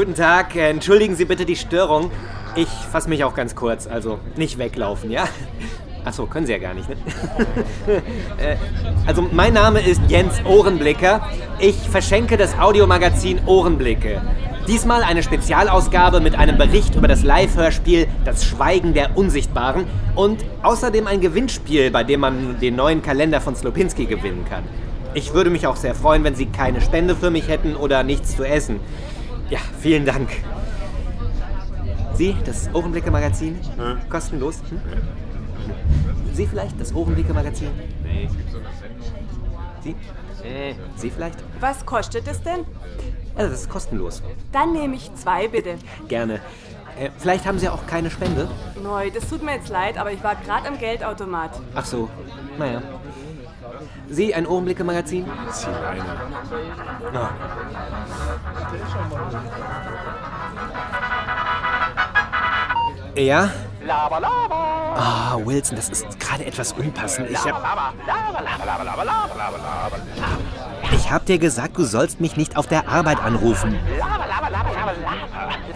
Guten Tag, entschuldigen Sie bitte die Störung. Ich fasse mich auch ganz kurz, also nicht weglaufen, ja? Achso, können Sie ja gar nicht, ne? Äh, also, mein Name ist Jens Ohrenblicker. Ich verschenke das Audiomagazin Ohrenblicke. Diesmal eine Spezialausgabe mit einem Bericht über das Live-Hörspiel Das Schweigen der Unsichtbaren und außerdem ein Gewinnspiel, bei dem man den neuen Kalender von Slopinski gewinnen kann. Ich würde mich auch sehr freuen, wenn Sie keine Spende für mich hätten oder nichts zu essen. Ja, vielen Dank. Sie, das Ohrenblicke-Magazin? Hm? Kostenlos? Hm? Sie vielleicht, das Ohrenblicke-Magazin? Nee. Sie? Äh, Sie vielleicht? Was kostet es denn? Also, das ist kostenlos. Dann nehme ich zwei, bitte. Gerne. Äh, vielleicht haben Sie auch keine Spende? Neu, das tut mir jetzt leid, aber ich war gerade am Geldautomat. Ach so, naja. Sie, ein Ohrenblicke-Magazin? Zieh Leine. Na. Ja? Ah, Wilson, das ist gerade etwas unpassend. Ich hab, ich hab dir gesagt, du sollst mich nicht auf der Arbeit anrufen.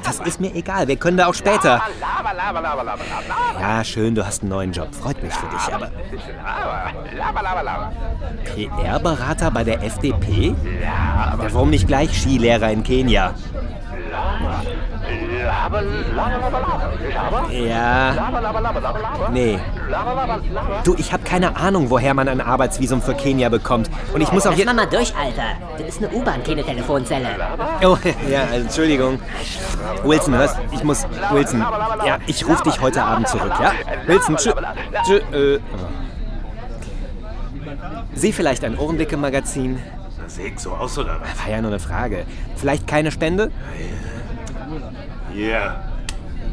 Das ist mir egal, wir können da auch später. Ja, schön, du hast einen neuen Job. Freut mich für dich, aber. PR-Berater bei der FDP? Ja, warum nicht gleich Skilehrer in Kenia? Ja. Nee. Du, ich habe keine Ahnung, woher man ein Arbeitsvisum für Kenia bekommt. Und ich muss auch hier. mal mal durch, Alter. Das ist eine U-Bahn, keine Telefonzelle. Oh, ja, also, Entschuldigung. Wilson, hörst Ich muss. Wilson. Ja, ich rufe dich heute Abend zurück, ja? Wilson, tschü. tschü äh. Sie vielleicht ein Ohrenblicke-Magazin? Sehe ich so aus, oder was? War ja nur eine Frage. Vielleicht keine Spende? Hier.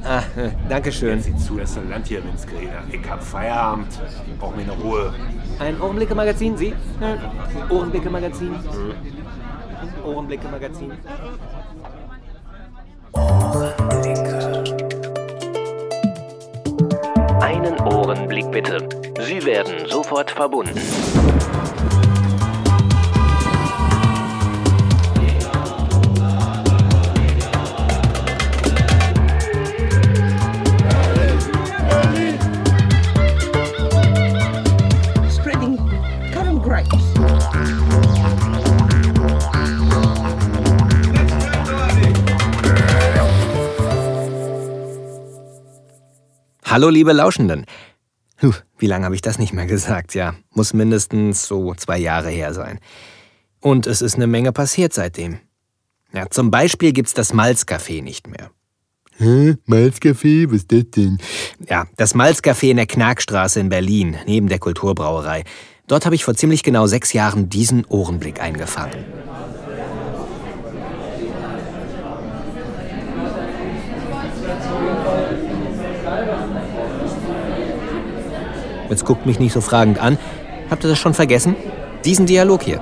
Ah, äh, danke schön. Sieh zu, dass du Land hier ins Gereder. Ich hab Feierabend. Ich brauch mir eine Ruhe. Ein Ohrenblicke-Magazin, Sie? Ohrenblicke-Magazin? Ohrenblicke-Magazin? Einen Ohrenblick bitte. Sie werden sofort verbunden. Hallo, liebe Lauschenden. Puh, wie lange habe ich das nicht mehr gesagt? Ja, muss mindestens so zwei Jahre her sein. Und es ist eine Menge passiert seitdem. Ja, zum Beispiel gibt's das Malzcafé nicht mehr. Hä? Malzcafé? Was ist das denn? Ja, das Malzcafé in der Knarkstraße in Berlin, neben der Kulturbrauerei. Dort habe ich vor ziemlich genau sechs Jahren diesen Ohrenblick eingefangen. Jetzt guckt mich nicht so fragend an. Habt ihr das schon vergessen? Diesen Dialog hier.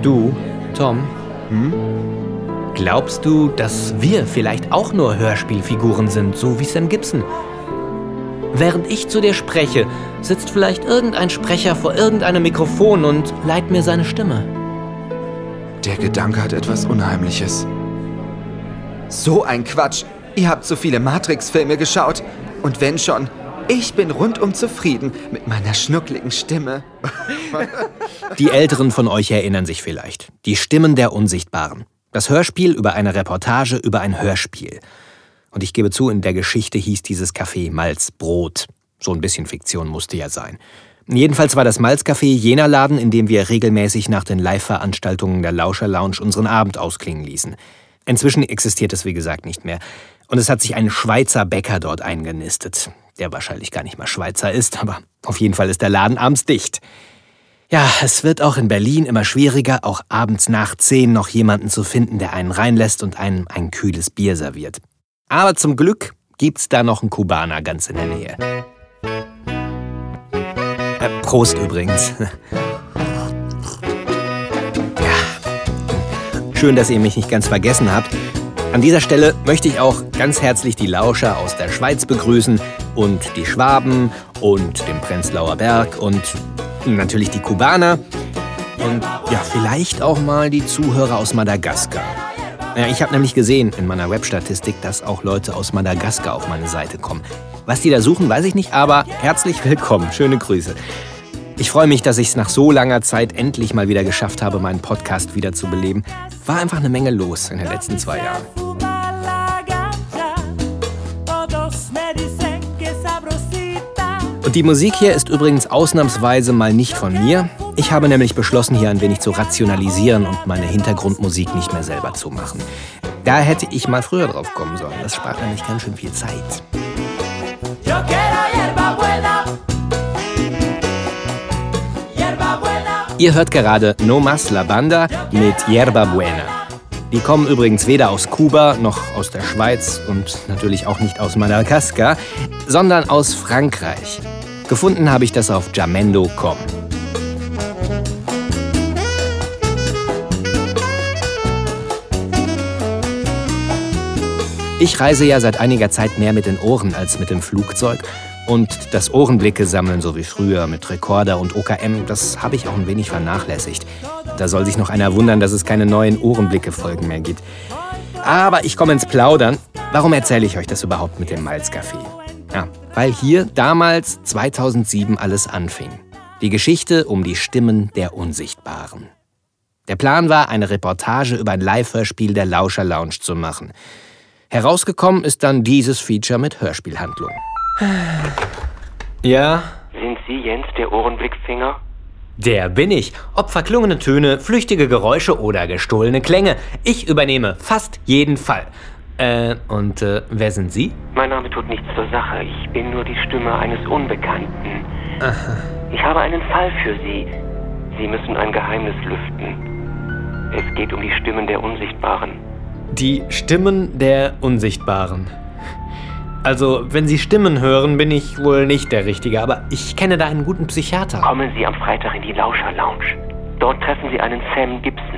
Du, Tom, hm? glaubst du, dass wir vielleicht auch nur Hörspielfiguren sind, so wie Sam Gibson? Während ich zu dir spreche, sitzt vielleicht irgendein Sprecher vor irgendeinem Mikrofon und leiht mir seine Stimme. Der Gedanke hat etwas Unheimliches. So ein Quatsch. Ihr habt so viele Matrix-Filme geschaut. Und wenn schon, ich bin rundum zufrieden mit meiner schnuckligen Stimme. Die Älteren von euch erinnern sich vielleicht. Die Stimmen der Unsichtbaren. Das Hörspiel über eine Reportage über ein Hörspiel. Und ich gebe zu, in der Geschichte hieß dieses Café Malzbrot. So ein bisschen Fiktion musste ja sein. Jedenfalls war das Malzcafé jener Laden, in dem wir regelmäßig nach den Live-Veranstaltungen der Lauscher Lounge unseren Abend ausklingen ließen. Inzwischen existiert es, wie gesagt, nicht mehr. Und es hat sich ein Schweizer Bäcker dort eingenistet, der wahrscheinlich gar nicht mal Schweizer ist, aber auf jeden Fall ist der Laden abends dicht. Ja, es wird auch in Berlin immer schwieriger, auch abends nach zehn noch jemanden zu finden, der einen reinlässt und einem ein kühles Bier serviert. Aber zum Glück gibt's da noch einen Kubaner ganz in der Nähe. Äh, Prost übrigens. Ja. Schön, dass ihr mich nicht ganz vergessen habt. An dieser Stelle möchte ich auch ganz herzlich die Lauscher aus der Schweiz begrüßen. und die Schwaben und dem Prenzlauer Berg und natürlich die Kubaner und ja, vielleicht auch mal die Zuhörer aus Madagaskar. Ja, ich habe nämlich gesehen in meiner Webstatistik, dass auch Leute aus Madagaskar auf meine Seite kommen. Was die da suchen, weiß ich nicht, aber herzlich willkommen. Schöne Grüße. Ich freue mich, dass ich es nach so langer Zeit endlich mal wieder geschafft habe, meinen Podcast wieder zu beleben. War einfach eine Menge los in den letzten zwei Jahren. Und die Musik hier ist übrigens ausnahmsweise mal nicht von mir. Ich habe nämlich beschlossen, hier ein wenig zu rationalisieren und meine Hintergrundmusik nicht mehr selber zu machen. Da hätte ich mal früher drauf kommen sollen. Das spart nämlich ganz schön viel Zeit. Ihr hört gerade No Mas La Banda mit Yerba Buena. Die kommen übrigens weder aus Kuba noch aus der Schweiz und natürlich auch nicht aus Madagaskar, sondern aus Frankreich. Gefunden habe ich das auf jamendo.com. Ich reise ja seit einiger Zeit mehr mit den Ohren als mit dem Flugzeug und das Ohrenblicke sammeln, so wie früher mit Rekorder und OKM, das habe ich auch ein wenig vernachlässigt. Da soll sich noch einer wundern, dass es keine neuen Ohrenblicke-Folgen mehr gibt. Aber ich komme ins Plaudern. Warum erzähle ich euch das überhaupt mit dem Malzcafé? Ja, weil hier damals 2007 alles anfing. Die Geschichte um die Stimmen der Unsichtbaren. Der Plan war, eine Reportage über ein Live-Hörspiel der Lauscher Lounge zu machen. Herausgekommen ist dann dieses Feature mit Hörspielhandlung. Ja, Sind Sie Jens, der Ohrenblickfinger? der bin ich. Ob verklungene Töne, flüchtige Geräusche oder gestohlene Klänge. Ich übernehme fast jeden Fall. Äh, und äh, wer sind Sie? Mein Name tut nichts zur Sache. Ich bin nur die Stimme eines Unbekannten. Ich habe einen Fall für Sie. Sie müssen ein Geheimnis lüften. Es geht um die Stimmen der Unsichtbaren. Die Stimmen der Unsichtbaren. Also, wenn Sie Stimmen hören, bin ich wohl nicht der Richtige, aber ich kenne da einen guten Psychiater. Kommen Sie am Freitag in die Lauscher Lounge. Dort treffen Sie einen Sam Gibson.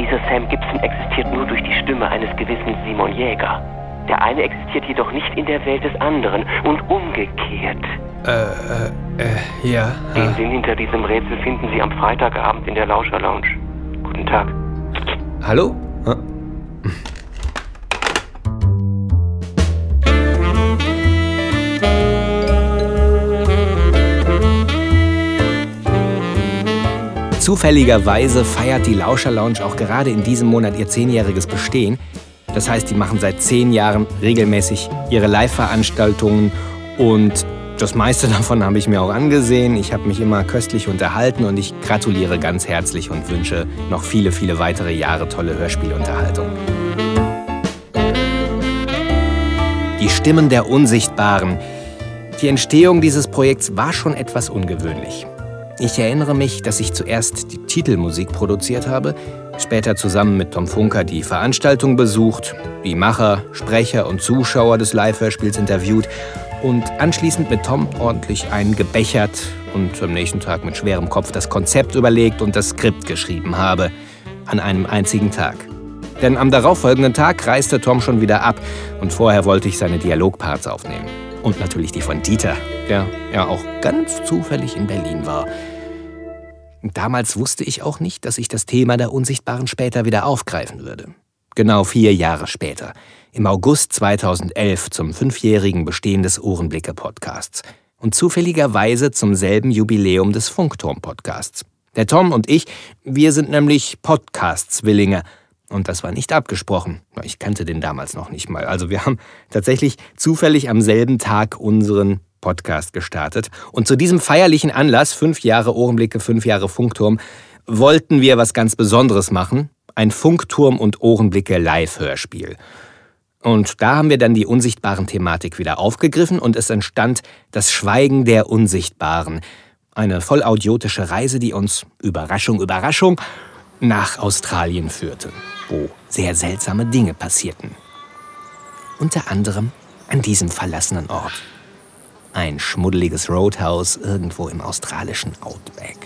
Dieser Sam Gibson existiert nur durch die Stimme eines gewissen Simon Jäger. Der eine existiert jedoch nicht in der Welt des anderen und umgekehrt. Ja. Den Sinn hinter diesem Rätsel finden Sie am Freitagabend in der Lauscher Lounge. Guten Tag. Hallo? Äh, Zufälligerweise feiert die Lauscher Lounge auch gerade in diesem Monat ihr zehnjähriges Bestehen. Das heißt, die machen seit zehn Jahren regelmäßig ihre Live-Veranstaltungen und das meiste davon habe ich mir auch angesehen. Ich habe mich immer köstlich unterhalten und ich gratuliere ganz herzlich und wünsche noch viele, viele weitere Jahre tolle Hörspielunterhaltung. Die Stimmen der Unsichtbaren. Die Entstehung dieses Projekts war schon etwas ungewöhnlich. Ich erinnere mich, dass ich zuerst die Titelmusik produziert habe, später zusammen mit Tom Funker die Veranstaltung besucht, die Macher, Sprecher und Zuschauer des Live-Hörspiels interviewt und anschließend mit Tom ordentlich einen gebechert und am nächsten Tag mit schwerem Kopf das Konzept überlegt und das Skript geschrieben habe. An einem einzigen Tag. Denn am darauffolgenden Tag reiste Tom schon wieder ab und vorher wollte ich seine Dialogparts aufnehmen. Und natürlich die von Dieter, der ja auch ganz zufällig in Berlin war. Damals wusste ich auch nicht, dass ich das Thema der Unsichtbaren später wieder aufgreifen würde. Genau vier Jahre später, im August 2011 zum fünfjährigen Bestehen des Ohrenblicke-Podcasts und zufälligerweise zum selben Jubiläum des Funkturm-Podcasts. Der Tom und ich, wir sind nämlich Podcast-Zwillinge. Und das war nicht abgesprochen. Ich kannte den damals noch nicht mal. Also wir haben tatsächlich zufällig am selben Tag unseren Podcast gestartet. Und zu diesem feierlichen Anlass, fünf Jahre Ohrenblicke, fünf Jahre Funkturm, wollten wir was ganz Besonderes machen. Ein Funkturm und Ohrenblicke Live-Hörspiel. Und da haben wir dann die unsichtbaren Thematik wieder aufgegriffen und es entstand das Schweigen der Unsichtbaren. Eine vollaudiotische Reise, die uns, Überraschung, Überraschung, nach Australien führte, wo sehr seltsame Dinge passierten. Unter anderem an diesem verlassenen Ort. Ein schmuddeliges Roadhouse irgendwo im australischen Outback.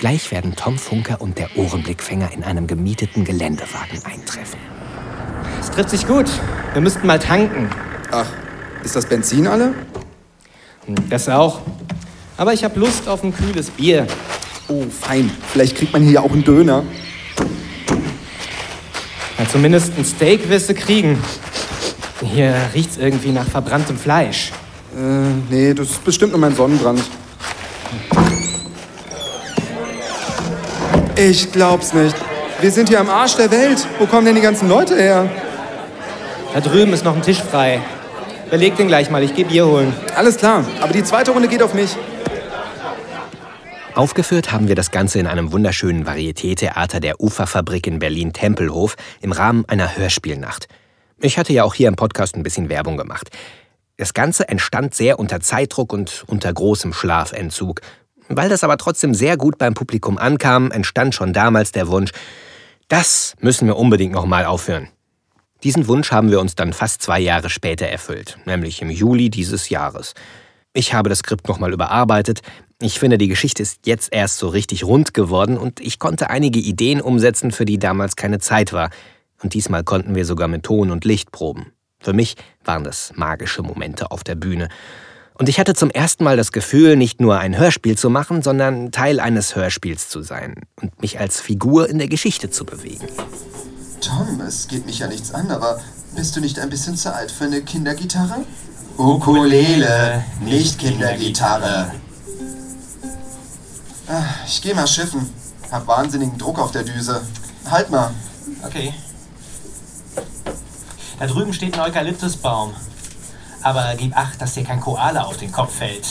Gleich werden Tom Funker und der Ohrenblickfänger in einem gemieteten Geländewagen eintreffen. Es trifft sich gut. Wir müssten mal tanken. Ach, Ist das Benzin alle? Das auch. Aber ich habe Lust auf ein kühles Bier. Oh, fein. Vielleicht kriegt man hier ja auch einen Döner. Ja, zumindest ein Steak wirst du kriegen. Hier riecht's irgendwie nach verbranntem Fleisch. Äh, nee, das ist bestimmt nur mein Sonnenbrand. Ich glaub's nicht. Wir sind hier am Arsch der Welt. Wo kommen denn die ganzen Leute her? Da drüben ist noch ein Tisch frei. Beleg den gleich mal, ich geh Bier holen. Alles klar, aber die zweite Runde geht auf mich. Aufgeführt haben wir das Ganze in einem wunderschönen Varieté-Theater der Uferfabrik in Berlin-Tempelhof im Rahmen einer Hörspielnacht. Ich hatte ja auch hier im Podcast ein bisschen Werbung gemacht. Das Ganze entstand sehr unter Zeitdruck und unter großem Schlafentzug. Weil das aber trotzdem sehr gut beim Publikum ankam, entstand schon damals der Wunsch, das müssen wir unbedingt nochmal aufführen. Diesen Wunsch haben wir uns dann fast zwei Jahre später erfüllt, nämlich im Juli dieses Jahres. Ich habe das Skript nochmal überarbeitet. Ich finde, die Geschichte ist jetzt erst so richtig rund geworden und ich konnte einige Ideen umsetzen, für die damals keine Zeit war. Und diesmal konnten wir sogar mit Ton und Licht proben. Für mich waren das magische Momente auf der Bühne. Und ich hatte zum ersten Mal das Gefühl, nicht nur ein Hörspiel zu machen, sondern Teil eines Hörspiels zu sein und mich als Figur in der Geschichte zu bewegen. Tom, es geht mich ja nichts an, aber bist du nicht ein bisschen zu alt für eine Kindergitarre? Ukulele, nicht Kindergitarre. Ah, Ich geh mal schiffen. Hab wahnsinnigen Druck auf der Düse. Halt mal. Okay. Da drüben steht ein Eukalyptusbaum. Aber gib acht, dass dir kein Koala auf den Kopf fällt.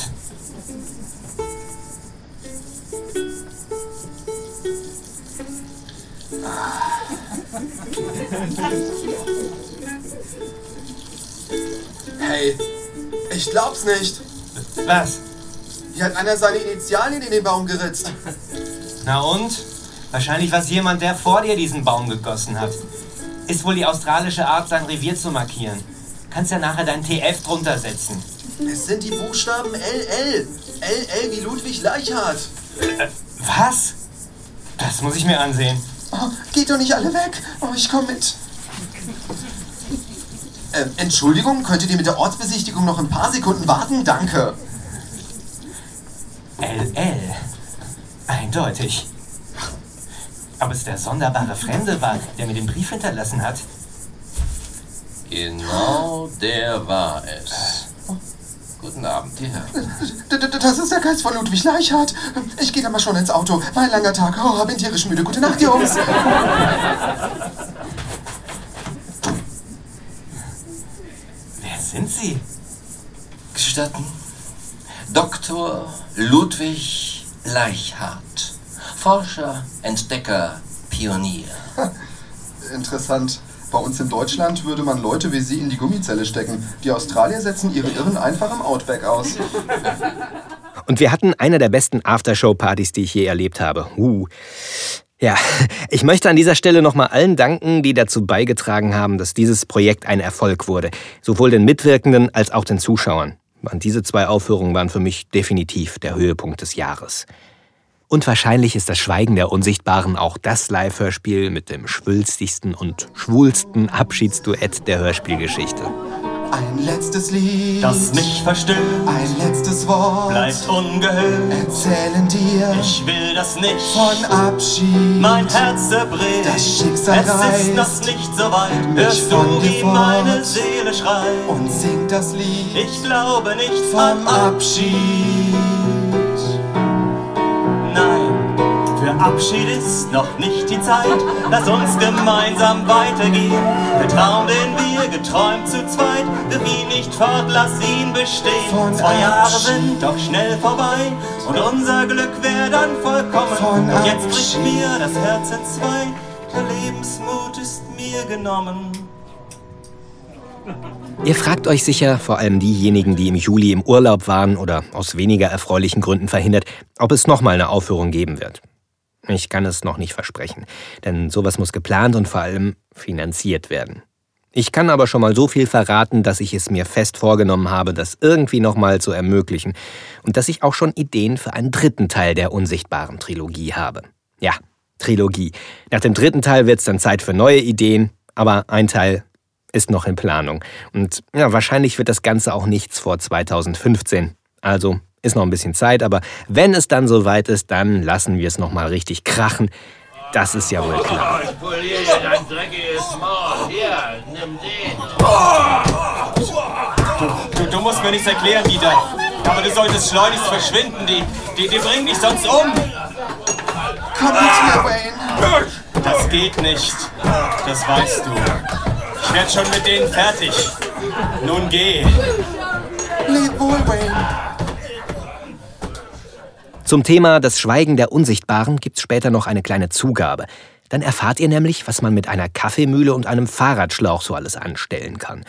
Hey, ich glaub's nicht. Was? Hier hat einer seine Initialien in den Baum geritzt. Na und? Wahrscheinlich war es jemand, der vor dir diesen Baum gegossen hat. Ist wohl die australische Art, sein Revier zu markieren. Kannst ja nachher dein TF drunter setzen. Es sind die Buchstaben LL. LL wie Ludwig Leichhardt. Was? Das muss ich mir ansehen. Oh, geht doch nicht alle weg. Oh, ich komm mit. Ähm, Entschuldigung, könntet ihr mit der Ortsbesichtigung noch ein paar Sekunden warten? Danke. LL. Eindeutig. Ob es der sonderbare Fremde war, der mir den Brief hinterlassen hat? Genau der war es. Guten Abend, die Herren. Das ist der Geist von Ludwig Leichhardt. Ich gehe dann mal schon ins Auto. War ein langer Tag. Oh, bin tierisch müde. Gute Nacht, Jungs. Wer sind Sie? Gestatten? Dr. Ludwig Leichhardt. Forscher, Entdecker, Pionier. Interessant. Bei uns in Deutschland würde man Leute wie Sie in die Gummizelle stecken. Die Australier setzen ihre Irren einfach im Outback aus. Und wir hatten eine der besten Aftershow-Partys, die ich je erlebt habe. Uh. Ja, ich möchte an dieser Stelle nochmal allen danken, die dazu beigetragen haben, dass dieses Projekt ein Erfolg wurde. Sowohl den Mitwirkenden als auch den Zuschauern. Und diese zwei Aufführungen waren für mich definitiv der Höhepunkt des Jahres. Und wahrscheinlich ist das Schweigen der Unsichtbaren auch das Live-Hörspiel mit dem schwülstigsten und schwulsten Abschiedsduett der Hörspielgeschichte. Ein letztes Lied. Das mich verstimmt. Ein letztes Wort. Bleibt ungehört. Erzählen dir. Ich will das nicht. Von Abschied. Mein Herz zerbricht. Das Schicksal Es ist reißt noch nicht so weit. mich Hörst du, wie fort. meine Seele schreit? Und singt das Lied. Ich glaube nicht vom Abschied. Für Abschied ist noch nicht die Zeit. Lass uns gemeinsam weitergehen. Der Traum, den wir geträumt zu zweit, wird ihn nicht fort, lass ihn bestehen. Von Zwei Jahre sind doch schnell vorbei und unser Glück wäre dann vollkommen. Von und jetzt bricht mir das Herz in zwei. Der Lebensmut ist mir genommen. Ihr fragt euch sicher, vor allem diejenigen, die im Juli im Urlaub waren oder aus weniger erfreulichen Gründen verhindert, ob es nochmal eine Aufführung geben wird. Ich kann es noch nicht versprechen, denn sowas muss geplant und vor allem finanziert werden. Ich kann aber schon mal so viel verraten, dass ich es mir fest vorgenommen habe, das irgendwie nochmal zu ermöglichen und dass ich auch schon Ideen für einen dritten Teil der unsichtbaren Trilogie habe. Ja, Trilogie. Nach dem dritten Teil wird es dann Zeit für neue Ideen, aber ein Teil ist noch in Planung. Und ja, wahrscheinlich wird das Ganze auch nichts vor 2015. Also ist noch ein bisschen Zeit, aber wenn es dann soweit ist, dann lassen wir es noch mal richtig krachen. Das ist ja wohl klar. Ich poliere dein dreckiges Maul. Hier, nimm den. Du, du, du musst mir nichts erklären, Dieter. Aber du solltest schleunigst verschwinden. Die, die, die bringen dich sonst um. Komm mit hier, Wayne. Das geht nicht. Das weißt du. Ich werde schon mit denen fertig. Nun geh. Leb wohl, Wayne. Zum Thema Das Schweigen der Unsichtbaren gibt's später noch eine kleine Zugabe. Dann erfahrt ihr nämlich, was man mit einer Kaffeemühle und einem Fahrradschlauch so alles anstellen kann.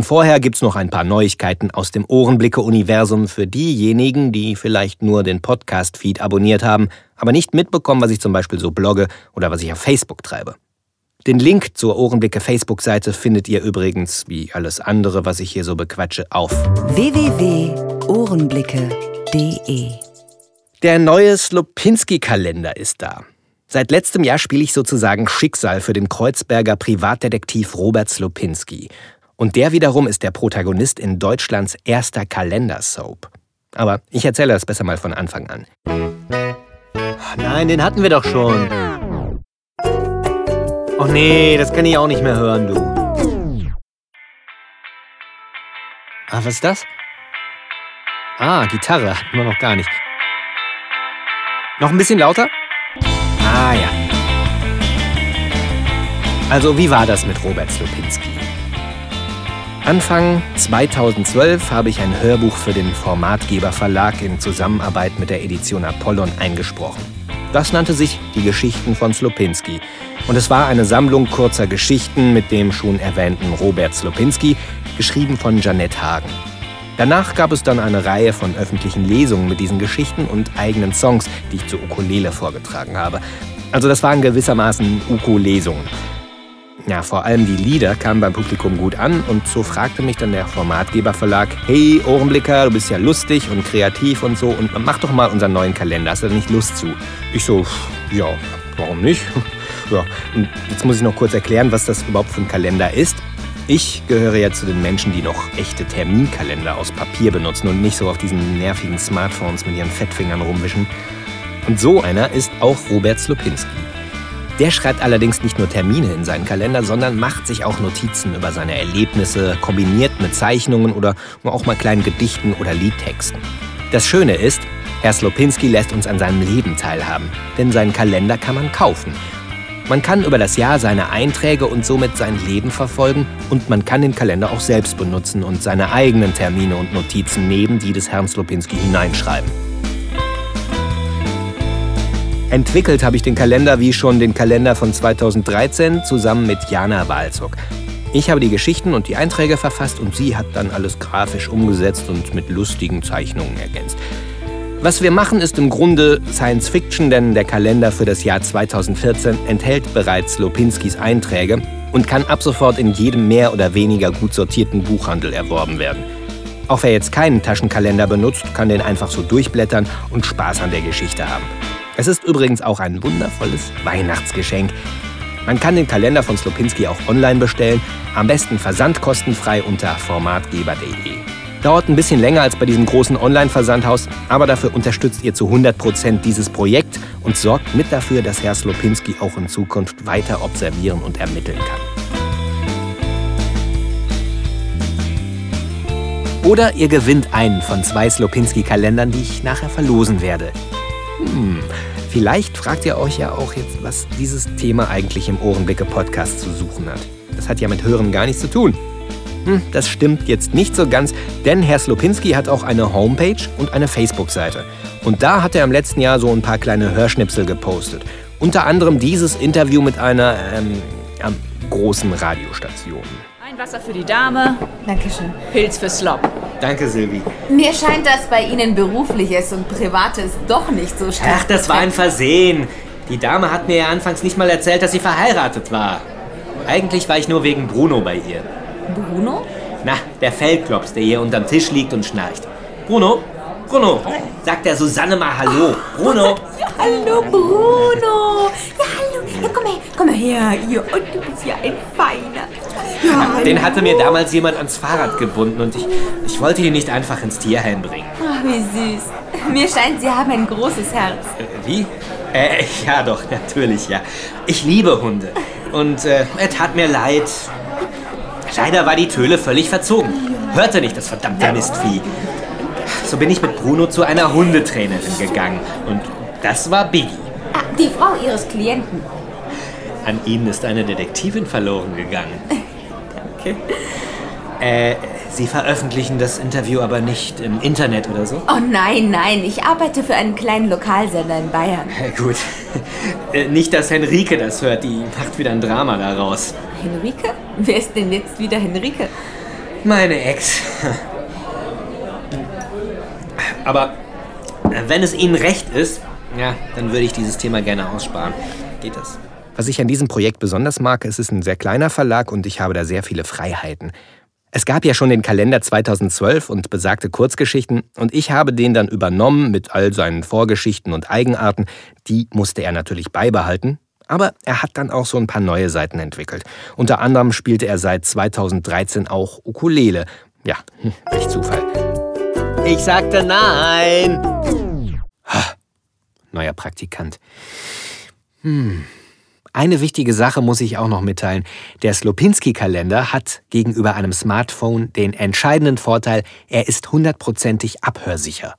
Vorher gibt's noch ein paar Neuigkeiten aus dem Ohrenblicke-Universum für diejenigen, die vielleicht nur den Podcast-Feed abonniert haben, aber nicht mitbekommen, was ich zum Beispiel so blogge oder was ich auf Facebook treibe. Den Link zur Ohrenblicke Facebook-Seite findet ihr übrigens, wie alles andere, was ich hier so bequatsche, auf www.ohrenblicke.de Der neue Slopinski-Kalender ist da. Seit letztem Jahr spiele ich sozusagen Schicksal für den Kreuzberger Privatdetektiv Robert Slopinski. Und der wiederum ist der Protagonist in Deutschlands erster Kalendersoap. Aber ich erzähle das besser mal von Anfang an. Nein, den hatten wir doch schon. Oh nee, das kann ich auch nicht mehr hören, du. Ah, was ist das? Ah, Gitarre, hatten wir noch gar nicht. Noch ein bisschen lauter? Ah ja. Also, wie war das mit Robert Slopinski? Anfang 2012 habe ich ein Hörbuch für den Formatgeber Verlag in Zusammenarbeit mit der Edition Apollon eingesprochen. Das nannte sich Die Geschichten von Slopinski. Und es war eine Sammlung kurzer Geschichten mit dem schon erwähnten Robert Slopinski, geschrieben von Janette Hagen. Danach gab es dann eine Reihe von öffentlichen Lesungen mit diesen Geschichten und eigenen Songs, die ich zur Ukulele vorgetragen habe. Also das waren gewissermaßen Ukulesungen. Ja, vor allem die Lieder kamen beim Publikum gut an und so fragte mich dann der Formatgeberverlag, hey Ohrenblicker, du bist ja lustig und kreativ und so und mach doch mal unseren neuen Kalender, hast du da nicht Lust zu? Ich so, ja, warum nicht? Ja, und jetzt muss ich noch kurz erklären, was das überhaupt für ein Kalender ist. Ich gehöre ja zu den Menschen, die noch echte Terminkalender aus Papier benutzen und nicht so auf diesen nervigen Smartphones mit ihren Fettfingern rumwischen. Und so einer ist auch Robert Slopinski. Der schreibt allerdings nicht nur Termine in seinen Kalender, sondern macht sich auch Notizen über seine Erlebnisse, kombiniert mit Zeichnungen oder auch mal kleinen Gedichten oder Liedtexten. Das Schöne ist, Herr Slopinski lässt uns an seinem Leben teilhaben, denn seinen Kalender kann man kaufen. Man kann über das Jahr seine Einträge und somit sein Leben verfolgen und man kann den Kalender auch selbst benutzen und seine eigenen Termine und Notizen neben die des Herrn Slopinski hineinschreiben. Entwickelt habe ich den Kalender wie schon den Kalender von 2013 zusammen mit Jana Walzog. Ich habe die Geschichten und die Einträge verfasst und sie hat dann alles grafisch umgesetzt und mit lustigen Zeichnungen ergänzt. Was wir machen, ist im Grunde Science Fiction, denn der Kalender für das Jahr 2014 enthält bereits Lopinskis Einträge und kann ab sofort in jedem mehr oder weniger gut sortierten Buchhandel erworben werden. Auch wer jetzt keinen Taschenkalender benutzt, kann den einfach so durchblättern und Spaß an der Geschichte haben. Es ist übrigens auch ein wundervolles Weihnachtsgeschenk. Man kann den Kalender von Slopinski auch online bestellen, am besten versandkostenfrei unter formatgeber.de. Dauert ein bisschen länger als bei diesem großen Online-Versandhaus, aber dafür unterstützt ihr zu 100% dieses Projekt und sorgt mit dafür, dass Herr Slopinski auch in Zukunft weiter observieren und ermitteln kann. Oder ihr gewinnt einen von zwei Slopinski-Kalendern, die ich nachher verlosen werde. Hm, vielleicht fragt ihr euch ja auch jetzt, was dieses Thema eigentlich im Ohrenblicke-Podcast zu suchen hat. Das hat ja mit Hören gar nichts zu tun. Hm, das stimmt jetzt nicht so ganz, denn Herr Slopinski hat auch eine Homepage und eine Facebook-Seite. Und da hat er im letzten Jahr so ein paar kleine Hörschnipsel gepostet. Unter anderem dieses Interview mit einer ähm, ja, großen Radiostation. Ein Wasser für die Dame. Dankeschön. Pilz für Slop. Danke, Silvi. Mir scheint, dass bei Ihnen berufliches und privates doch nicht so stark Ach, das war ein Versehen. Die Dame hat mir ja anfangs nicht mal erzählt, dass sie verheiratet war. Eigentlich war ich nur wegen Bruno bei ihr. Bruno? Na, der Feldklops, der hier unterm Tisch liegt und schnarcht. Bruno? Bruno, sagt der Susanne mal Hallo. Bruno? Ja, hallo, Bruno. Ja, hallo. Ja, komm her, komm her. Ja, und du bist ja ein Feiner. Den hatte mir damals jemand ans Fahrrad gebunden und ich, ich wollte ihn nicht einfach ins Tierheim bringen. Oh, wie süß. Mir scheint, Sie haben ein großes Herz. Äh, Wie? Äh, ja doch, natürlich, ja. Ich liebe Hunde. Und äh, er tat mir leid. Leider war die Töle völlig verzogen. Hörte nicht das verdammte Mistvieh. So bin ich mit Bruno zu einer Hundetrainerin gegangen. Und das war Biggie. Ah, die Frau Ihres Klienten. An Ihnen ist eine Detektivin verloren gegangen. Danke. Äh, Sie veröffentlichen das Interview aber nicht im Internet oder so? Oh nein, nein, ich arbeite für einen kleinen Lokalsender in Bayern. Gut. Äh, nicht, dass Henrike das hört, die macht wieder ein Drama daraus. Henrike? Wer ist denn jetzt wieder Henrike? Meine Ex. Aber äh, wenn es Ihnen recht ist, ja, dann würde ich dieses Thema gerne aussparen. Geht das? Was ich an diesem Projekt besonders mag, es ist ein sehr kleiner Verlag und ich habe da sehr viele Freiheiten. Es gab ja schon den Kalender 2012 und besagte Kurzgeschichten und ich habe den dann übernommen mit all seinen Vorgeschichten und Eigenarten. Die musste er natürlich beibehalten. Aber er hat dann auch so ein paar neue Seiten entwickelt. Unter anderem spielte er seit 2013 auch Ukulele. Ja, hm, welch Zufall. Ich sagte nein. Neuer Praktikant. Hm. Eine wichtige Sache muss ich auch noch mitteilen. Der Slopinski-Kalender hat gegenüber einem Smartphone den entscheidenden Vorteil, er ist hundertprozentig abhörsicher.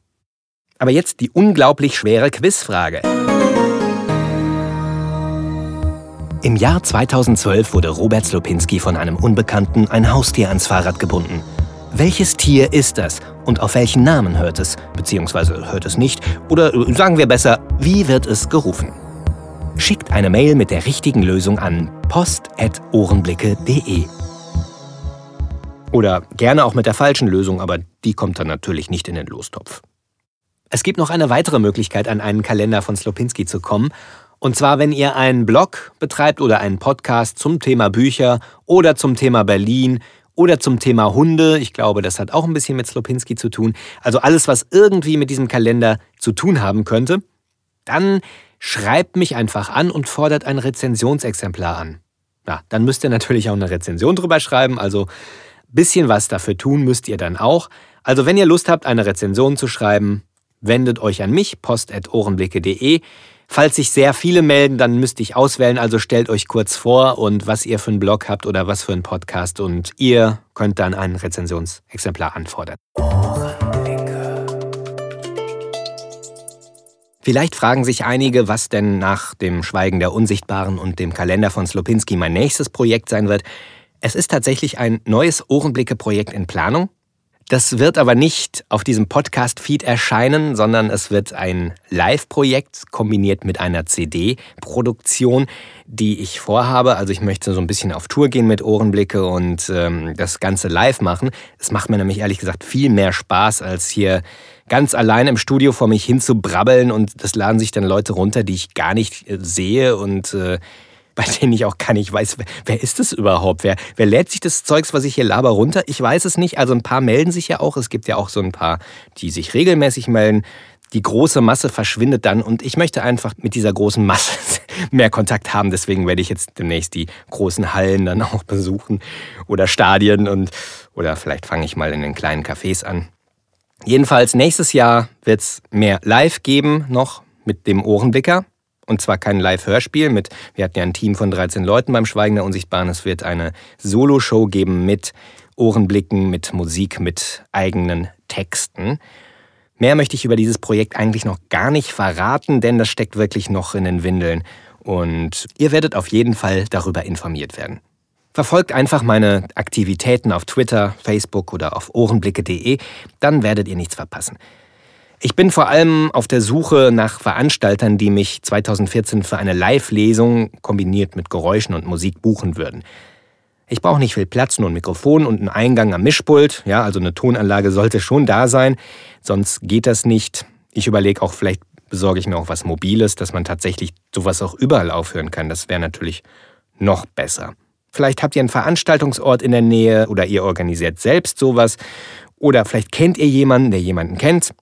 Aber jetzt die unglaublich schwere Quizfrage. Im Jahr 2012 wurde Robert Slopinski von einem Unbekannten ein Haustier ans Fahrrad gebunden. Welches Tier ist das und auf welchen Namen hört es, beziehungsweise hört es nicht, oder äh, sagen wir besser, wie wird es gerufen? Schickt eine Mail mit der richtigen Lösung an post.ohrenblicke.de. Oder gerne auch mit der falschen Lösung, aber die kommt dann natürlich nicht in den Lostopf. Es gibt noch eine weitere Möglichkeit, an einen Kalender von Slopinski zu kommen. Und zwar, wenn ihr einen Blog betreibt oder einen Podcast zum Thema Bücher oder zum Thema Berlin oder zum Thema Hunde. Ich glaube, das hat auch ein bisschen mit Slopinski zu tun. Also alles, was irgendwie mit diesem Kalender zu tun haben könnte. Dann schreibt mich einfach an und fordert ein Rezensionsexemplar an. Na, dann müsst ihr natürlich auch eine Rezension drüber schreiben. Also bisschen was dafür tun müsst ihr dann auch. Also wenn ihr Lust habt, eine Rezension zu schreiben, wendet euch an mich, post.ohrenblicke.de. Falls sich sehr viele melden, dann müsst ich auswählen, also stellt euch kurz vor und was ihr für einen Blog habt oder was für einen Podcast und ihr könnt dann ein Rezensionsexemplar anfordern. Vielleicht fragen sich einige, was denn nach dem Schweigen der Unsichtbaren und dem Kalender von Slopinski mein nächstes Projekt sein wird. Es ist tatsächlich ein neues Ohrenblicke-Projekt in Planung. Das wird aber nicht auf diesem Podcast-Feed erscheinen, sondern es wird ein Live-Projekt kombiniert mit einer CD-Produktion, die ich vorhabe. Also ich möchte so ein bisschen auf Tour gehen mit Ohrenblicke und ähm, das Ganze live machen. Es macht mir nämlich ehrlich gesagt viel mehr Spaß, als hier ganz allein im Studio vor mich hin zu brabbeln und das laden sich dann Leute runter, die ich gar nicht äh, sehe und äh, bei denen ich auch gar nicht weiß, wer, wer ist das überhaupt? Wer, wer lädt sich das Zeugs, was ich hier laber, runter? Ich weiß es nicht. Also ein paar melden sich ja auch. Es gibt ja auch so ein paar, die sich regelmäßig melden. Die große Masse verschwindet dann und ich möchte einfach mit dieser großen Masse mehr Kontakt haben. Deswegen werde ich jetzt demnächst die großen Hallen dann auch besuchen oder Stadien und oder vielleicht fange ich mal in den kleinen Cafés an. Jedenfalls nächstes Jahr wird es mehr Live geben, noch mit dem Ohrenblicker. Und zwar kein Live-Hörspiel mit, wir hatten ja ein Team von 13 Leuten beim Schweigen der Unsichtbaren. Es wird eine Solo-Show geben mit Ohrenblicken, mit Musik, mit eigenen Texten. Mehr möchte ich über dieses Projekt eigentlich noch gar nicht verraten, denn das steckt wirklich noch in den Windeln. Und ihr werdet auf jeden Fall darüber informiert werden. Verfolgt einfach meine Aktivitäten auf Twitter, Facebook oder auf ohrenblicke.de, dann werdet ihr nichts verpassen. Ich bin vor allem auf der Suche nach Veranstaltern, die mich 2014 für eine Live-Lesung kombiniert mit Geräuschen und Musik buchen würden. Ich brauche nicht viel Platz, nur ein Mikrofon und einen Eingang am Mischpult. Ja, also eine Tonanlage sollte schon da sein, sonst geht das nicht. Ich überlege auch, vielleicht besorge ich mir auch was Mobiles, dass man tatsächlich sowas auch überall aufhören kann. Das wäre natürlich noch besser. Vielleicht habt ihr einen Veranstaltungsort in der Nähe oder ihr organisiert selbst sowas. Oder vielleicht kennt ihr jemanden, der jemanden kennt.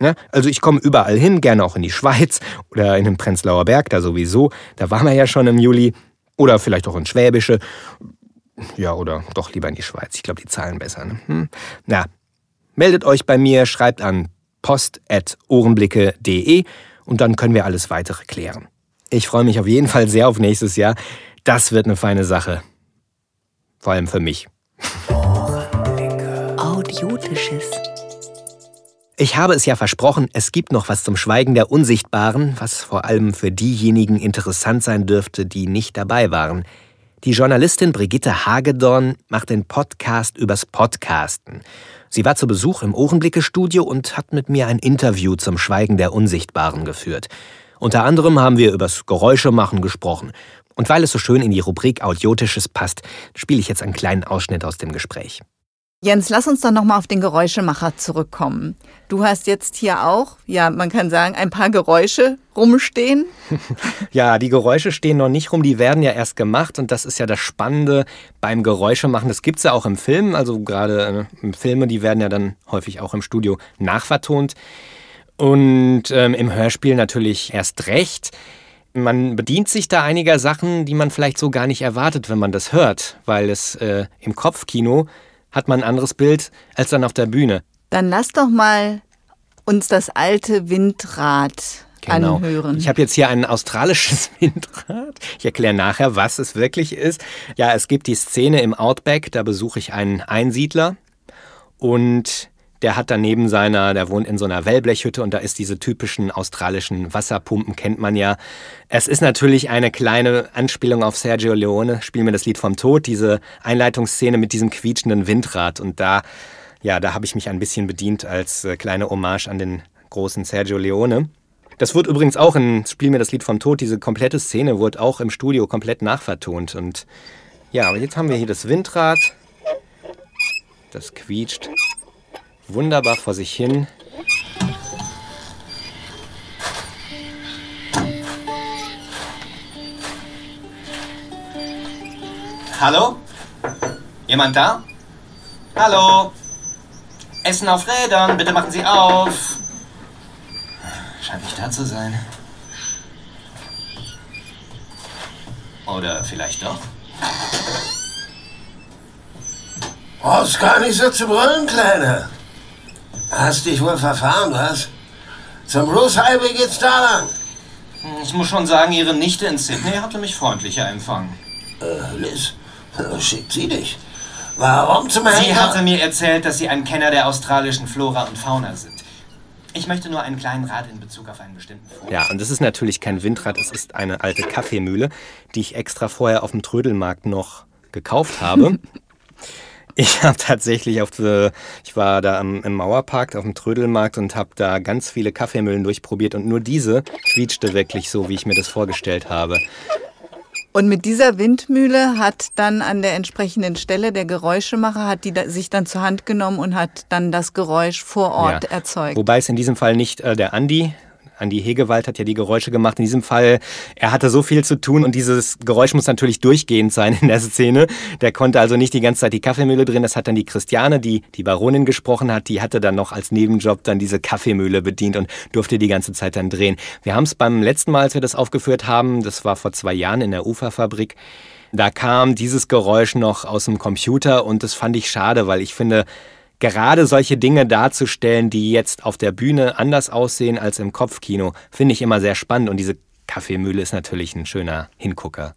Ne? Also ich komme überall hin, gerne auch in die Schweiz oder in den Prenzlauer Berg, da sowieso. Da waren wir ja schon im Juli. Oder vielleicht auch in Schwäbische. Ja, oder doch lieber in die Schweiz. Ich glaube, die zahlen besser. Ne? Hm. Na, meldet euch bei mir, schreibt an post.ohrenblicke.de und dann können wir alles weitere klären. Ich freue mich auf jeden Fall sehr auf nächstes Jahr. Das wird eine feine Sache. Vor allem für mich. Audiotisches. Ich habe es ja versprochen, es gibt noch was zum Schweigen der Unsichtbaren, was vor allem für diejenigen interessant sein dürfte, die nicht dabei waren. Die Journalistin Brigitte Hagedorn macht den Podcast übers Podcasten. Sie war zu Besuch im Ohrenblicke-Studio und hat mit mir ein Interview zum Schweigen der Unsichtbaren geführt. Unter anderem haben wir übers Geräuschemachen gesprochen. Und weil es so schön in die Rubrik Audiotisches passt, spiele ich jetzt einen kleinen Ausschnitt aus dem Gespräch. Jens, lass uns doch nochmal auf den Geräuschemacher zurückkommen. Du hast jetzt hier auch, ja, man kann sagen, ein paar Geräusche rumstehen. Ja, die Geräusche stehen noch nicht rum, die werden ja erst gemacht und das ist ja das Spannende beim Geräuschemachen. Das gibt es ja auch im Film, also gerade äh, Filme, die werden ja dann häufig auch im Studio nachvertont. Und ähm, im Hörspiel natürlich erst recht. Man bedient sich da einiger Sachen, die man vielleicht so gar nicht erwartet, wenn man das hört, weil es äh, im Kopfkino hat man ein anderes Bild als dann auf der Bühne. Dann lass doch mal uns das alte Windrad Genau. anhören. Ich habe jetzt hier ein australisches Windrad. Ich erkläre nachher, was es wirklich ist. Ja, es gibt die Szene im Outback, da besuche ich einen Einsiedler und der hat daneben seiner, der wohnt in so einer Wellblechhütte und da ist diese typischen australischen Wasserpumpen, kennt man ja. Es ist natürlich eine kleine Anspielung auf Sergio Leone, Spiel mir das Lied vom Tod, diese Einleitungsszene mit diesem quietschenden Windrad und da, ja, da habe ich mich ein bisschen bedient als äh, kleine Hommage an den großen Sergio Leone. Das wurde übrigens auch in Spiel mir das Lied vom Tod, diese komplette Szene wurde auch im Studio komplett nachvertont. Und ja, aber jetzt haben wir hier das Windrad. Das quietscht wunderbar vor sich hin. Hallo? Jemand da? Hallo? Essen auf Rädern, bitte machen Sie auf. Scheint nicht da zu sein. Oder vielleicht doch? Brauchst gar nicht so zu brüllen, Kleiner. Hast dich wohl verfahren, was? Zum Bruce Highway geht's da lang. Ich muss schon sagen, Ihre Nichte in Sydney hatte mich freundlicher empfangen. Äh, Liz, äh, schickt sie dich. Warum zum Sie Henker? hatte mir erzählt, dass Sie ein Kenner der australischen Flora und Fauna sind. Ich möchte nur einen kleinen Rat in Bezug auf einen bestimmten Vogel. Ja, und es ist natürlich kein Windrad, es ist eine alte Kaffeemühle, die ich extra vorher auf dem Trödelmarkt noch gekauft habe. Ich habe tatsächlich auf der, ich war da am, im Mauerpark auf dem Trödelmarkt und habe da ganz viele Kaffeemühlen durchprobiert und nur diese quietschte wirklich so, wie ich mir das vorgestellt habe. Und mit dieser Windmühle hat dann an der entsprechenden Stelle der Geräuschemacher hat die da, sich dann zur Hand genommen und hat dann das Geräusch vor Ort Ja. erzeugt. Wobei es in diesem Fall nicht äh, der Andi, Andi Hegewald hat ja die Geräusche gemacht. In diesem Fall, er hatte so viel zu tun und dieses Geräusch muss natürlich durchgehend sein in der Szene. Der konnte also nicht die ganze Zeit die Kaffeemühle drehen. Das hat dann die Christiane, die die Baronin gesprochen hat, die hatte dann noch als Nebenjob dann diese Kaffeemühle bedient und durfte die ganze Zeit dann drehen. Wir haben es beim letzten Mal, als wir das aufgeführt haben, das war vor zwei Jahren in der Uferfabrik, da kam dieses Geräusch noch aus dem Computer und das fand ich schade, weil ich finde, gerade solche Dinge darzustellen, die jetzt auf der Bühne anders aussehen als im Kopfkino, finde ich immer sehr spannend und diese Kaffeemühle ist natürlich ein schöner Hingucker.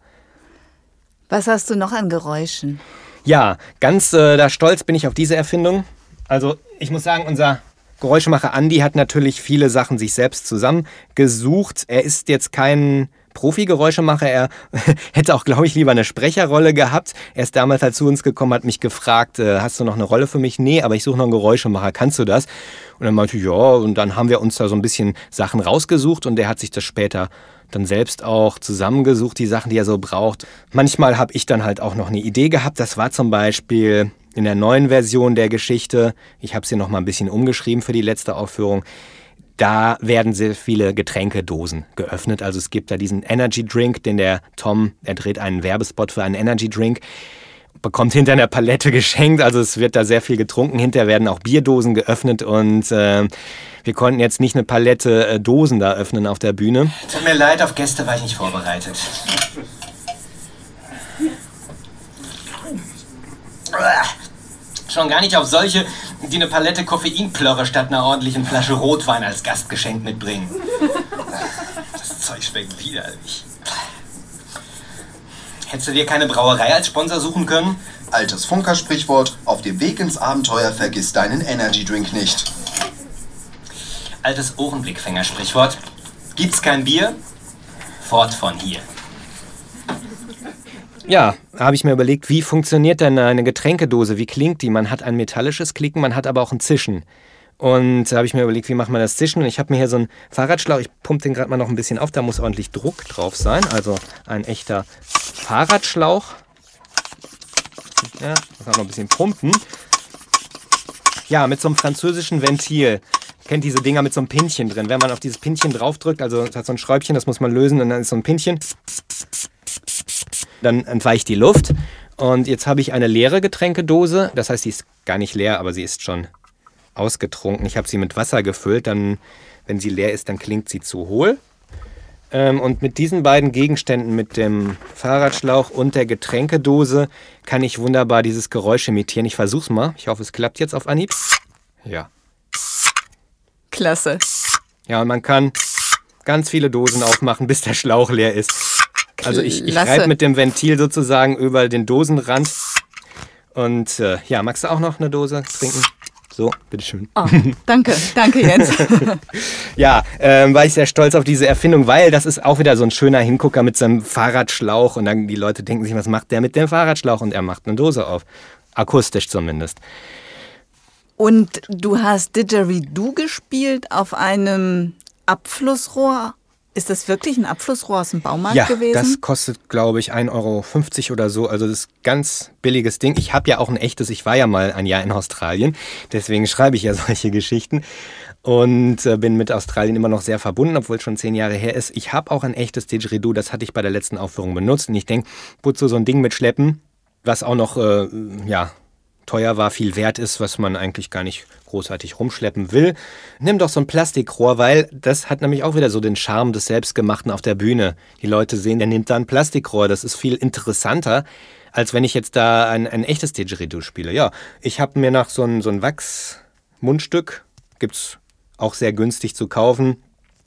Was hast du noch an Geräuschen? Ja, ganz äh, da stolz bin ich auf diese Erfindung. Also ich muss sagen, unser Geräuschemacher Andi hat natürlich viele Sachen sich selbst zusammengesucht. Er ist jetzt kein Profi-Geräuschemacher. Er hätte auch, glaube ich, lieber eine Sprecherrolle gehabt. Er ist damals halt zu uns gekommen, hat mich gefragt, äh, hast du noch eine Rolle für mich? Nee, aber ich suche noch einen Geräuschemacher. Kannst du das? Und dann meinte ich, ja. Und dann haben wir uns da so ein bisschen Sachen rausgesucht und er hat sich das später dann selbst auch zusammengesucht, die Sachen, die er so braucht. Manchmal habe ich dann halt auch noch eine Idee gehabt. Das war zum Beispiel in der neuen Version der Geschichte. Ich habe sie noch mal ein bisschen umgeschrieben für die letzte Aufführung. Da werden sehr viele Getränkedosen geöffnet. Also es gibt da diesen Energy Drink, den der Tom, er dreht einen Werbespot für einen Energy Drink, bekommt hinter einer Palette geschenkt. Also es wird da sehr viel getrunken. Hinterher werden auch Bierdosen geöffnet und äh, wir konnten jetzt nicht eine Palette äh, Dosen da öffnen auf der Bühne. Tut mir leid, auf Gäste war ich nicht vorbereitet. Schon gar nicht auf solche, die eine Palette Koffeinplörre statt einer ordentlichen Flasche Rotwein als Gastgeschenk mitbringen. Das Zeug schmeckt widerlich. Hättest du dir keine Brauerei als Sponsor suchen können? Altes Funkersprichwort, auf dem Weg ins Abenteuer vergiss deinen Energy Drink nicht. Altes Ohrenblickfänger-Sprichwort. Gibt's kein Bier? Fort von hier. Ja, habe ich mir überlegt, wie funktioniert denn eine Getränkedose? Wie klingt die? Man hat ein metallisches Klicken, man hat aber auch ein Zischen. Und da habe ich mir überlegt, wie macht man das Zischen? Und ich habe mir hier so einen Fahrradschlauch, ich pumpe den gerade mal noch ein bisschen auf, da muss ordentlich Druck drauf sein. Also ein echter Fahrradschlauch. Ja, muss auch noch ein bisschen pumpen. Ja, mit so einem französischen Ventil. Kennt diese Dinger mit so einem Pinchen drin. Wenn man auf dieses Pinchen draufdrückt, also es hat so ein Schräubchen, das muss man lösen und dann ist so ein Pinchen. Dann entweicht die Luft. Und jetzt habe ich eine leere Getränkedose. Das heißt, die ist gar nicht leer, aber sie ist schon ausgetrunken. Ich habe sie mit Wasser gefüllt. Dann, wenn sie leer ist, dann klingt sie zu hohl. Ähm, und mit diesen beiden Gegenständen, mit dem Fahrradschlauch und der Getränkedose, kann ich wunderbar dieses Geräusch imitieren. Ich versuche es mal. Ich hoffe, es klappt jetzt auf Anhieb. Ja. Klasse. Ja, und man kann ganz viele Dosen aufmachen, bis der Schlauch leer ist. Also ich, ich reibe mit dem Ventil sozusagen über den Dosenrand. Und äh, ja, magst du auch noch eine Dose trinken? So, bitteschön. Oh, danke, danke Jens. Ja, ähm, war ich sehr stolz auf diese Erfindung, weil das ist auch wieder so ein schöner Hingucker mit seinem Fahrradschlauch und dann die Leute denken sich, was macht der mit dem Fahrradschlauch? Und er macht eine Dose auf. Akustisch zumindest. Und du hast Didgeridoo gespielt auf einem Abflussrohr. Ist das wirklich ein Abflussrohr aus dem Baumarkt ja, gewesen? das kostet, glaube ich, 1,50 Euro oder so. Also das ist ganz billiges Ding. Ich habe ja auch ein echtes, ich war ja mal ein Jahr in Australien, deswegen schreibe ich ja solche Geschichten und äh, bin mit Australien immer noch sehr verbunden, obwohl es schon zehn Jahre her ist. Ich habe auch ein echtes Didgeridoo, das hatte ich bei der letzten Aufführung benutzt und ich denke, wozu so ein Ding mitschleppen, was auch noch, äh, ja, teuer war, viel wert ist, was man eigentlich gar nicht großartig rumschleppen will. Nimm doch so ein Plastikrohr, weil das hat nämlich auch wieder so den Charme des Selbstgemachten auf der Bühne. Die Leute sehen, der nimmt da ein Plastikrohr. Das ist viel interessanter, als wenn ich jetzt da ein, ein echtes Didgeridoo spiele. Ja, ich habe mir nach so ein, so ein Wachsmundstück, gibt's auch sehr günstig zu kaufen,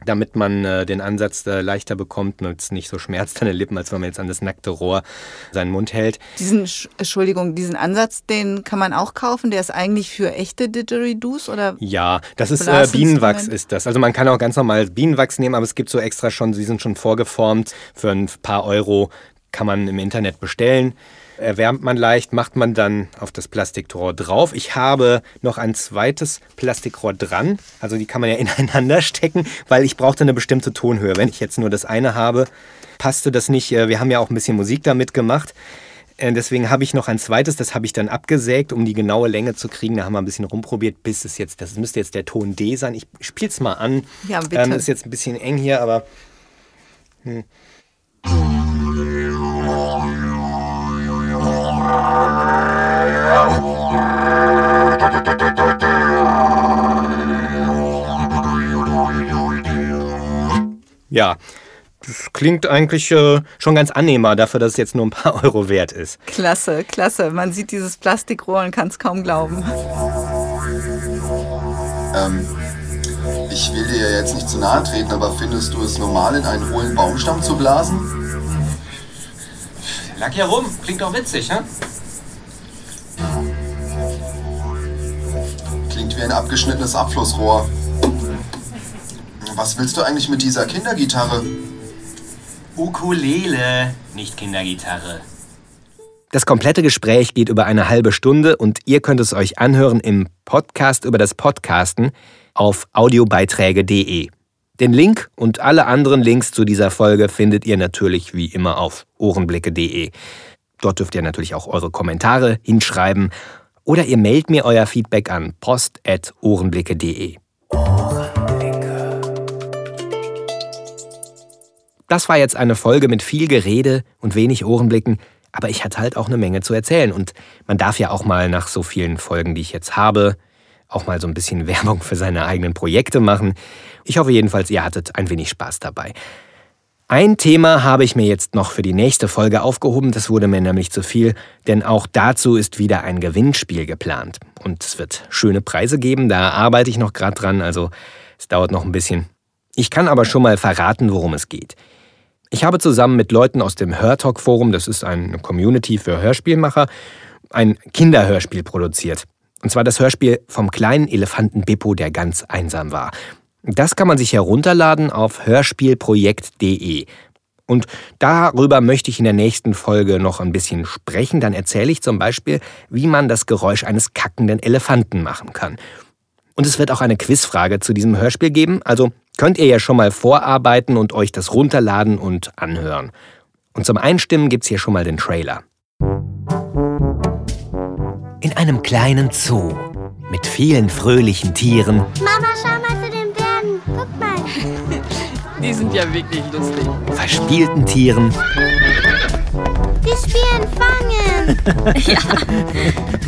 damit man äh, den Ansatz äh, leichter bekommt und es nicht so schmerzt an den Lippen, als wenn man jetzt an das nackte Rohr seinen Mund hält. Diesen, Sch- Entschuldigung, diesen Ansatz, den kann man auch kaufen. Der ist eigentlich für echte Didgeridoos oder? Ja, das ist äh? Bienenwachs ist das. Also man kann auch ganz normal Bienenwachs nehmen, aber es gibt so extra schon, sie sind schon vorgeformt. Für ein paar Euro kann man im Internet bestellen. Erwärmt man leicht, macht man dann auf das Plastikrohr drauf. Ich habe noch ein zweites Plastikrohr dran. Also die kann man ja ineinander stecken, weil ich brauchte eine bestimmte Tonhöhe. Wenn ich jetzt nur das eine habe, passte das nicht. Äh, Wir haben ja auch ein bisschen Musik damit gemacht. Äh, Deswegen habe ich noch ein zweites, das habe ich dann abgesägt, um die genaue Länge zu kriegen. Da haben wir ein bisschen rumprobiert, bis es jetzt, das müsste jetzt der Ton D sein. Ich spiele es mal an. Ja, bitte. Ähm, ist jetzt ein bisschen eng hier, aber. Hm. Ja, das klingt eigentlich äh, schon ganz annehmbar dafür, dass es jetzt nur ein paar Euro wert ist. Klasse, klasse. Man sieht dieses Plastikrohr und kann es kaum glauben. Ähm, ich will dir ja jetzt nicht zu nahe treten, aber findest du es normal, in einen hohlen Baumstamm zu blasen? Lag hier rum, klingt doch witzig, ne? Klingt wie ein abgeschnittenes Abflussrohr. Was willst du eigentlich mit dieser Kindergitarre? Ukulele, nicht Kindergitarre. Das komplette Gespräch geht über eine halbe Stunde und ihr könnt es euch anhören im Podcast über das Podcasten auf audiobeiträge.de. Den Link und alle anderen Links zu dieser Folge findet ihr natürlich wie immer auf ohrenblicke.de. Dort dürft ihr natürlich auch eure Kommentare hinschreiben oder ihr meldet mir euer Feedback an post.ohrenblicke.de. Das war jetzt eine Folge mit viel Gerede und wenig Ohrenblicken, aber ich hatte halt auch eine Menge zu erzählen und man darf ja auch mal nach so vielen Folgen, die ich jetzt habe, auch mal so ein bisschen Werbung für seine eigenen Projekte machen. Ich hoffe jedenfalls, ihr hattet ein wenig Spaß dabei. Ein Thema habe ich mir jetzt noch für die nächste Folge aufgehoben, das wurde mir nämlich zu viel, denn auch dazu ist wieder ein Gewinnspiel geplant. Und es wird schöne Preise geben, da arbeite ich noch gerade dran, also es dauert noch ein bisschen. Ich kann aber schon mal verraten, worum es geht. Ich habe zusammen mit Leuten aus dem Hörtalk Forum, das ist eine Community für Hörspielmacher, ein Kinderhörspiel produziert. Und zwar das Hörspiel vom kleinen Elefanten Bippo, der ganz einsam war. Das kann man sich herunterladen auf hörspielprojekt.de. Und darüber möchte ich in der nächsten Folge noch ein bisschen sprechen. Dann erzähle ich zum Beispiel, wie man das Geräusch eines kackenden Elefanten machen kann. Und es wird auch eine Quizfrage zu diesem Hörspiel geben, also könnt ihr ja schon mal vorarbeiten und euch das runterladen und anhören. Und zum Einstimmen gibt's hier schon mal den Trailer. In einem kleinen Zoo mit vielen fröhlichen Tieren Mama, schau mal zu den Bären. Guck mal. Die sind ja wirklich lustig. verspielten Tieren Die spielen Fangen. ja.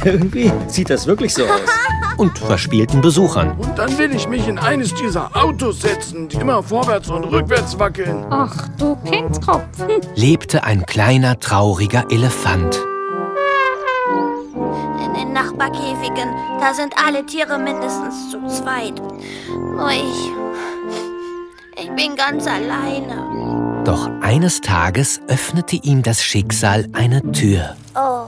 Irgendwie sieht das wirklich so aus. und verspielten Besuchern. Und dann will ich mich in eines dieser Autos setzen, die immer vorwärts und rückwärts wackeln. Ach, du Kindskopf. lebte ein kleiner trauriger Elefant. In den Nachbarkäfigen, da sind alle Tiere mindestens zu zweit. Nur ich. Ich bin ganz alleine. Doch eines Tages öffnete ihm das Schicksal eine Tür. Oh.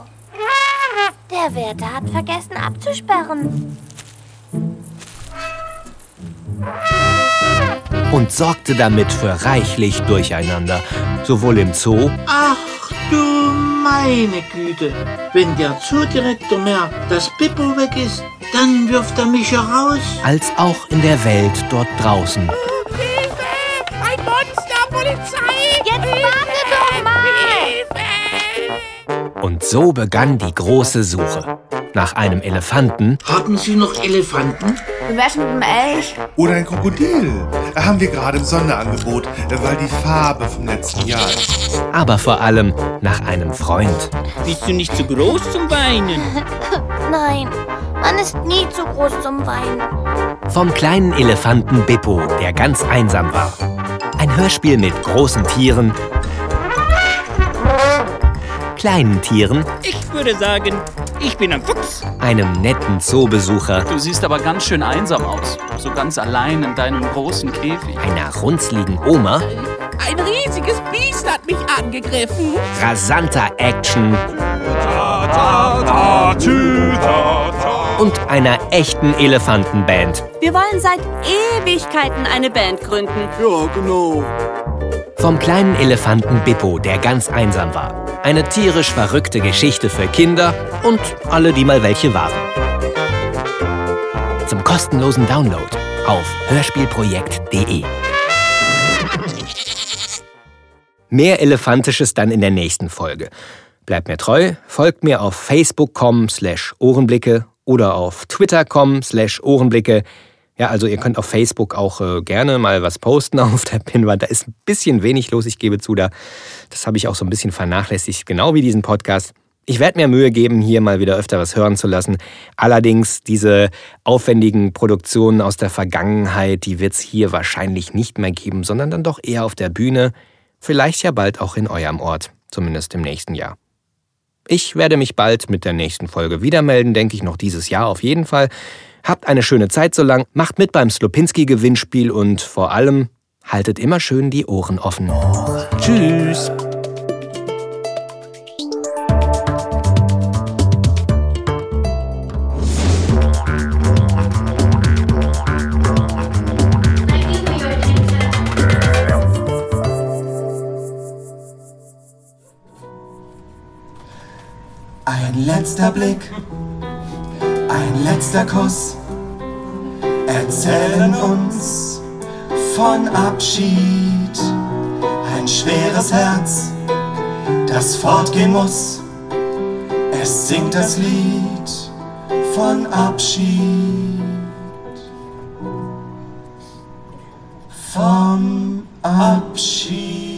Der Wärter hat vergessen abzusperren. und sorgte damit für reichlich Durcheinander, sowohl im Zoo Ach du meine Güte. Wenn der Zoodirektor merkt, dass Pippo weg ist, dann wirft er mich heraus. als auch in der Welt dort draußen. Ein Monster, Polizei! Jetzt warte Und so begann die große Suche. Nach einem Elefanten, Haben Sie noch Elefanten? Wie wär's mit dem Elch? Oder ein Krokodil. Haben wir gerade im Sonderangebot, weil die Farbe vom letzten Jahr ist. aber vor allem nach einem Freund. Bist du nicht zu groß zum Weinen? Nein, man ist nie zu groß zum Weinen. Vom kleinen Elefanten Bippo, der ganz einsam war. Ein Hörspiel mit großen Tieren, kleinen Tieren, Ich würde sagen, ich bin ein Fuchs. einem netten Zoobesucher, Du siehst aber ganz schön einsam aus. So ganz allein in deinem großen Käfig. einer runzligen Oma, Ein riesiges Biest hat mich angegriffen. rasanter Action und einer echten Elefantenband. Wir wollen seit Ewigkeiten eine Band gründen. Ja, genau. Vom kleinen Elefanten Bippo, der ganz einsam war. Eine tierisch verrückte Geschichte für Kinder und alle, die mal welche waren. Zum kostenlosen Download auf hörspielprojekt.de. Mehr Elefantisches dann in der nächsten Folge. Bleibt mir treu, folgt mir auf facebook.com slash Ohrenblicke oder auf twitter.com slash Ohrenblicke. Ja, also ihr könnt auf Facebook auch äh, gerne mal was posten auf der Pinwand. Da ist ein bisschen wenig los, ich gebe zu, da, das habe ich auch so ein bisschen vernachlässigt, genau wie diesen Podcast. Ich werde mir Mühe geben, hier mal wieder öfter was hören zu lassen. Allerdings diese aufwendigen Produktionen aus der Vergangenheit, die wird es hier wahrscheinlich nicht mehr geben, sondern dann doch eher auf der Bühne. Vielleicht ja bald auch in eurem Ort, zumindest im nächsten Jahr. Ich werde mich bald mit der nächsten Folge wieder melden, denke ich noch dieses Jahr auf jeden Fall. Habt eine schöne Zeit so lang, macht mit beim Slopinski-Gewinnspiel und vor allem haltet immer schön die Ohren offen. Tschüss! Ein letzter Blick, letzter Kuss erzählen uns von Abschied. Ein schweres Herz, das fortgehen muss. Es singt das Lied von Abschied. Vom Abschied.